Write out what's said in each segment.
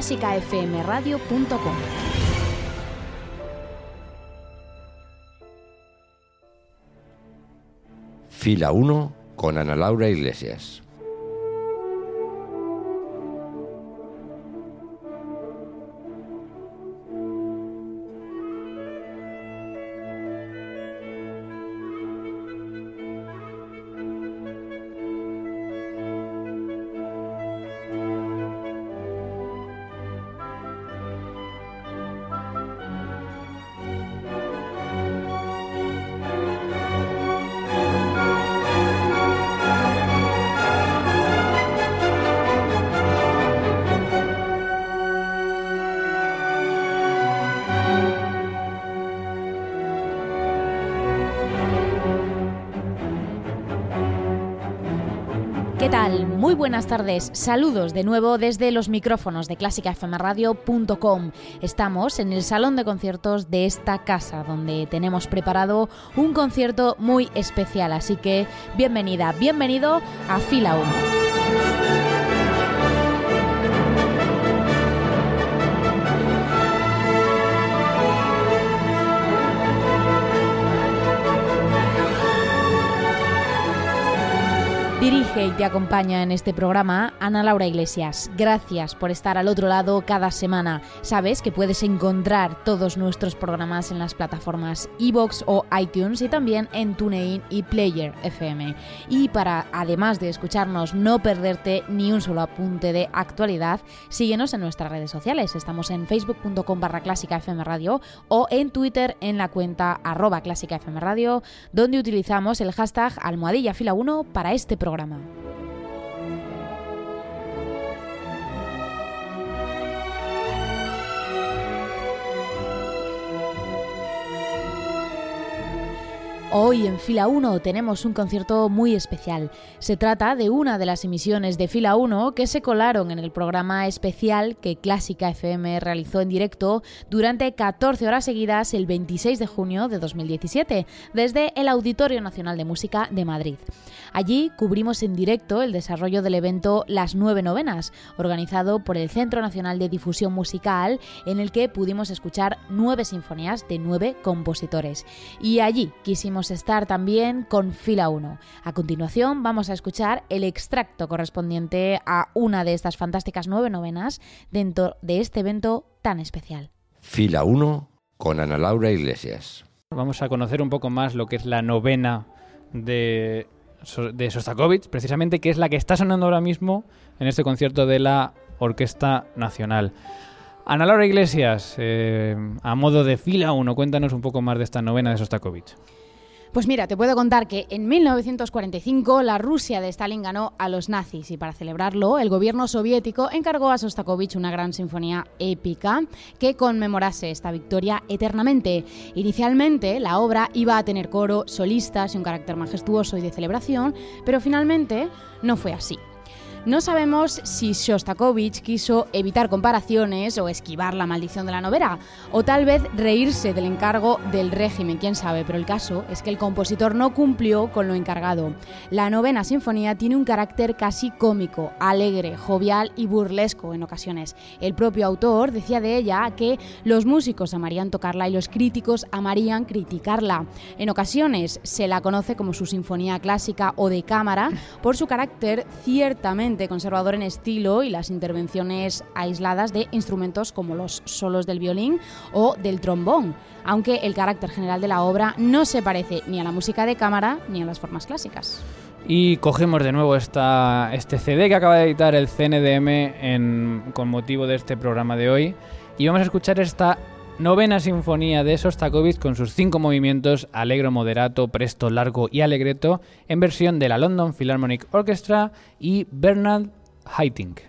clásicafmradio.com. Fila 1 con Ana Laura Iglesias. Tal? Muy buenas tardes. Saludos de nuevo desde los micrófonos de clásicafmradio.com. Estamos en el salón de conciertos de esta casa, donde tenemos preparado un concierto muy especial. Así que bienvenida, bienvenido a Fila 1. Dirige y te acompaña en este programa Ana Laura Iglesias. Gracias por estar al otro lado cada semana. Sabes que puedes encontrar todos nuestros programas en las plataformas iBox o iTunes y también en TuneIn y Player FM. Y para, además de escucharnos, no perderte ni un solo apunte de actualidad, síguenos en nuestras redes sociales. Estamos en facebook.com barra clásica Radio o en Twitter en la cuenta arroba clásica donde utilizamos el hashtag almohadilla fila 1 para este programa programa. Hoy en Fila 1 tenemos un concierto muy especial. Se trata de una de las emisiones de Fila 1 que se colaron en el programa especial que Clásica FM realizó en directo durante 14 horas seguidas el 26 de junio de 2017 desde el Auditorio Nacional de Música de Madrid. Allí cubrimos en directo el desarrollo del evento Las Nueve Novenas, organizado por el Centro Nacional de Difusión Musical, en el que pudimos escuchar nueve sinfonías de nueve compositores. Y allí quisimos estar también con Fila 1. A continuación vamos a escuchar el extracto correspondiente a una de estas fantásticas nueve novenas dentro de este evento tan especial. Fila 1 con Ana Laura Iglesias. Vamos a conocer un poco más lo que es la novena de, de Sostakovich, precisamente, que es la que está sonando ahora mismo en este concierto de la Orquesta Nacional. Ana Laura Iglesias, eh, a modo de fila 1, cuéntanos un poco más de esta novena de Sostakovich. Pues mira, te puedo contar que en 1945 la Rusia de Stalin ganó a los nazis y para celebrarlo el gobierno soviético encargó a Sostakovich una gran sinfonía épica que conmemorase esta victoria eternamente. Inicialmente la obra iba a tener coro, solistas y un carácter majestuoso y de celebración, pero finalmente no fue así. No sabemos si Shostakovich quiso evitar comparaciones o esquivar la maldición de la novela, o tal vez reírse del encargo del régimen, quién sabe, pero el caso es que el compositor no cumplió con lo encargado. La novena sinfonía tiene un carácter casi cómico, alegre, jovial y burlesco en ocasiones. El propio autor decía de ella que los músicos amarían tocarla y los críticos amarían criticarla. En ocasiones se la conoce como su sinfonía clásica o de cámara por su carácter ciertamente conservador en estilo y las intervenciones aisladas de instrumentos como los solos del violín o del trombón, aunque el carácter general de la obra no se parece ni a la música de cámara ni a las formas clásicas. Y cogemos de nuevo esta, este CD que acaba de editar el CNDM en, con motivo de este programa de hoy y vamos a escuchar esta Novena Sinfonía de Sostakovich con sus cinco movimientos alegro, moderato, presto, largo y alegreto en versión de la London Philharmonic Orchestra y Bernard Haitink.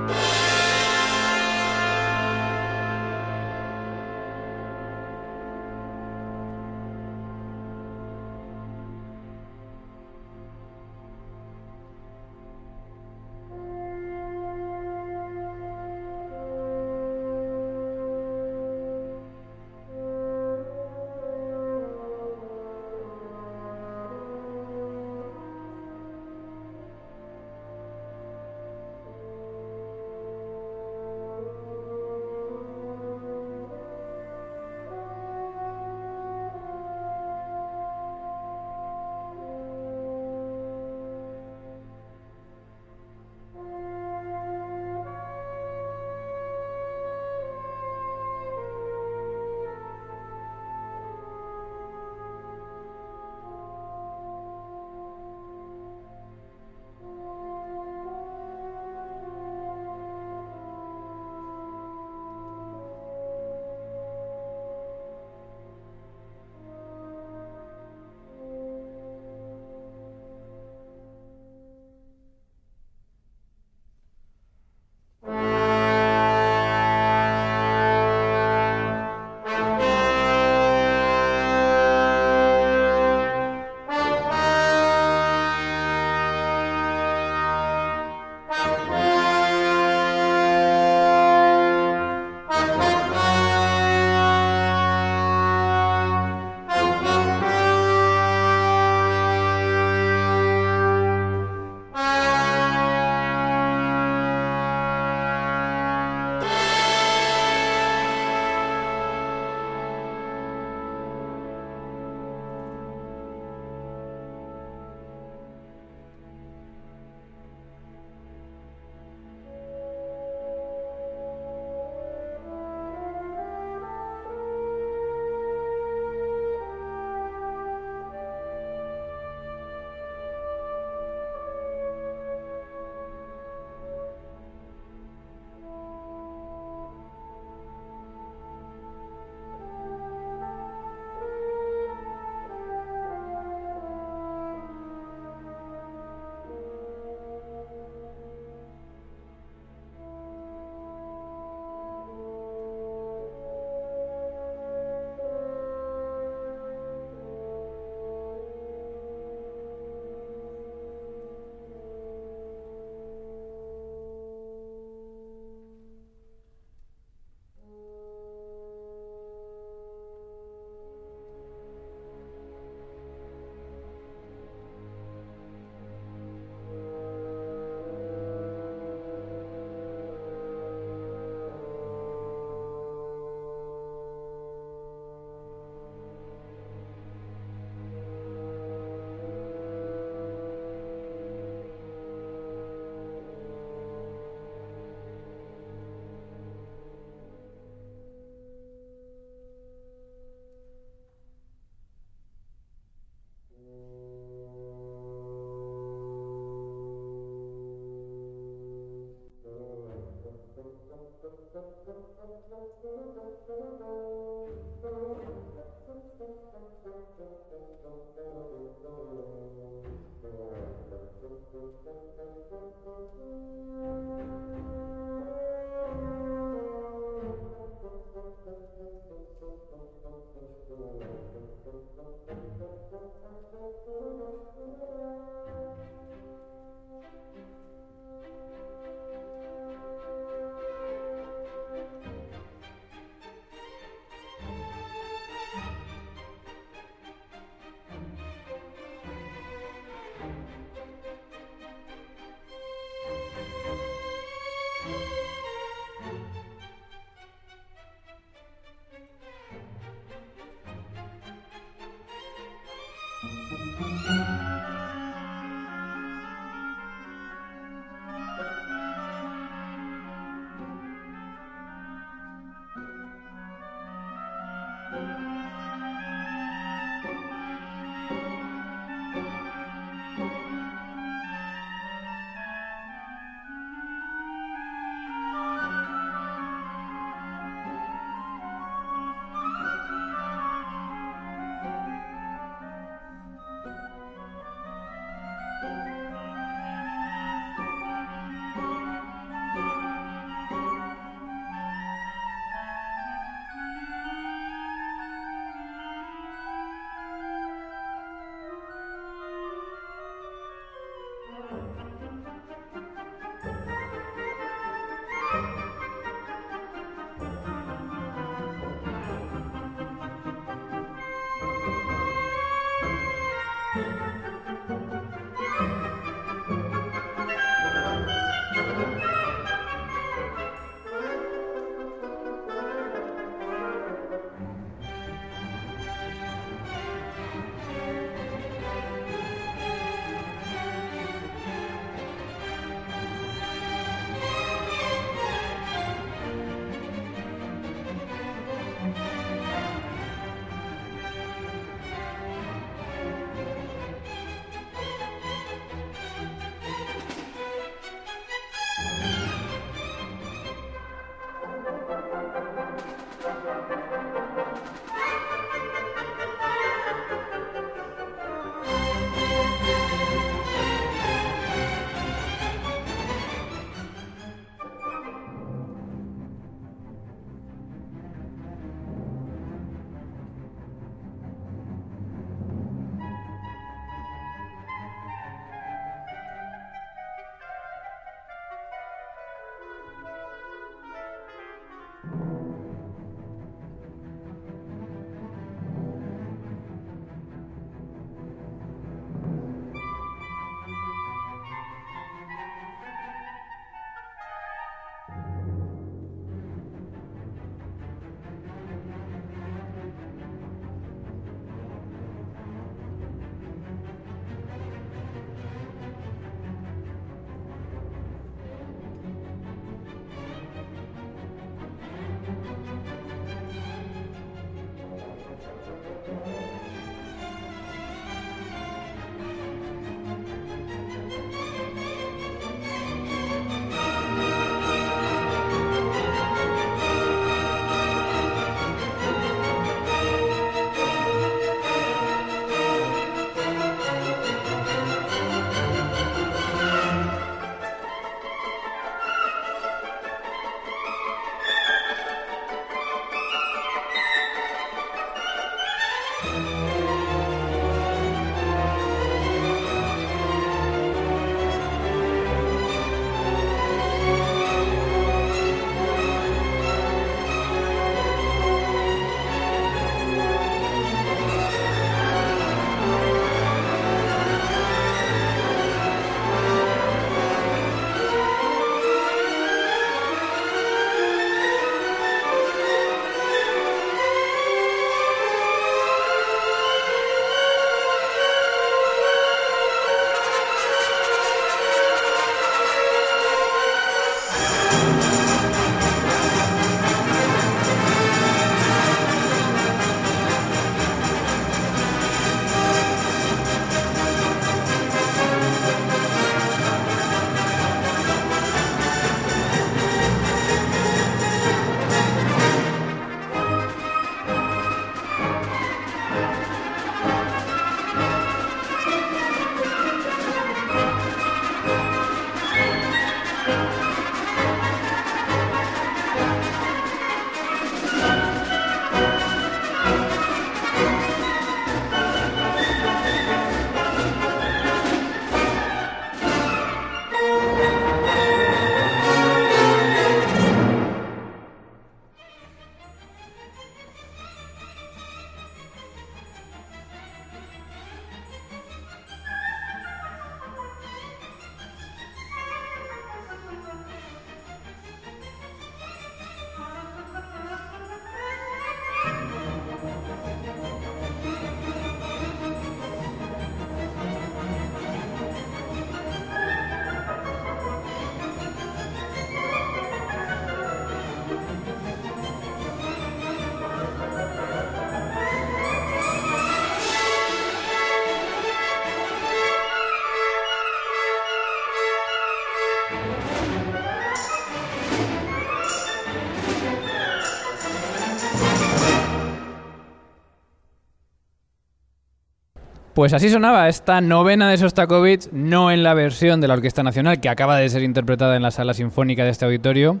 Pues así sonaba esta novena de Sostakovich, no en la versión de la Orquesta Nacional que acaba de ser interpretada en la sala sinfónica de este auditorio,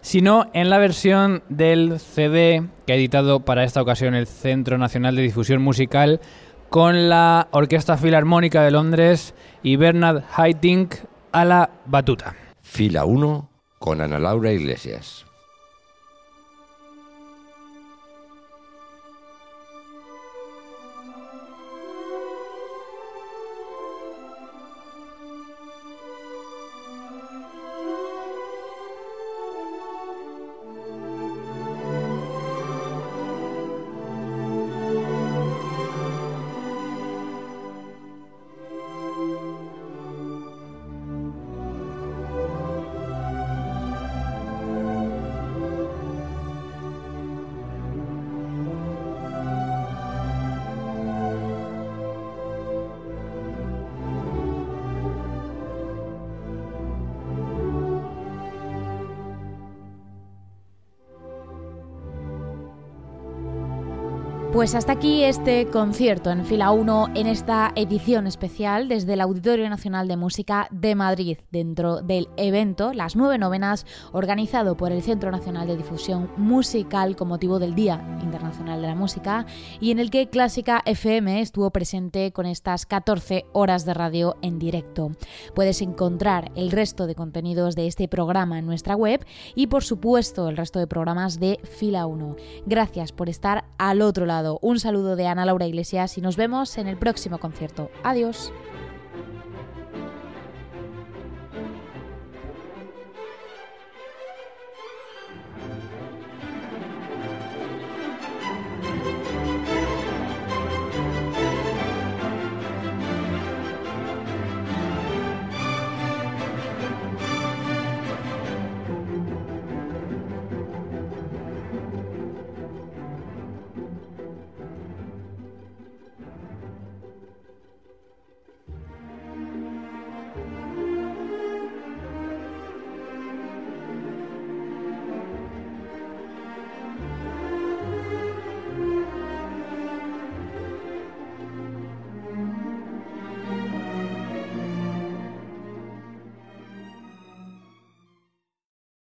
sino en la versión del CD que ha editado para esta ocasión el Centro Nacional de Difusión Musical con la Orquesta Filarmónica de Londres y Bernard Haitink a la batuta. Fila 1 con Ana Laura Iglesias. Pues hasta aquí este concierto en fila 1 en esta edición especial desde el Auditorio Nacional de Música de Madrid, dentro del evento Las Nueve Novenas, organizado por el Centro Nacional de Difusión Musical con motivo del Día Internacional de la Música y en el que Clásica FM estuvo presente con estas 14 horas de radio en directo. Puedes encontrar el resto de contenidos de este programa en nuestra web y por supuesto el resto de programas de fila 1. Gracias por estar al otro lado un saludo de Ana Laura Iglesias y nos vemos en el próximo concierto. Adiós.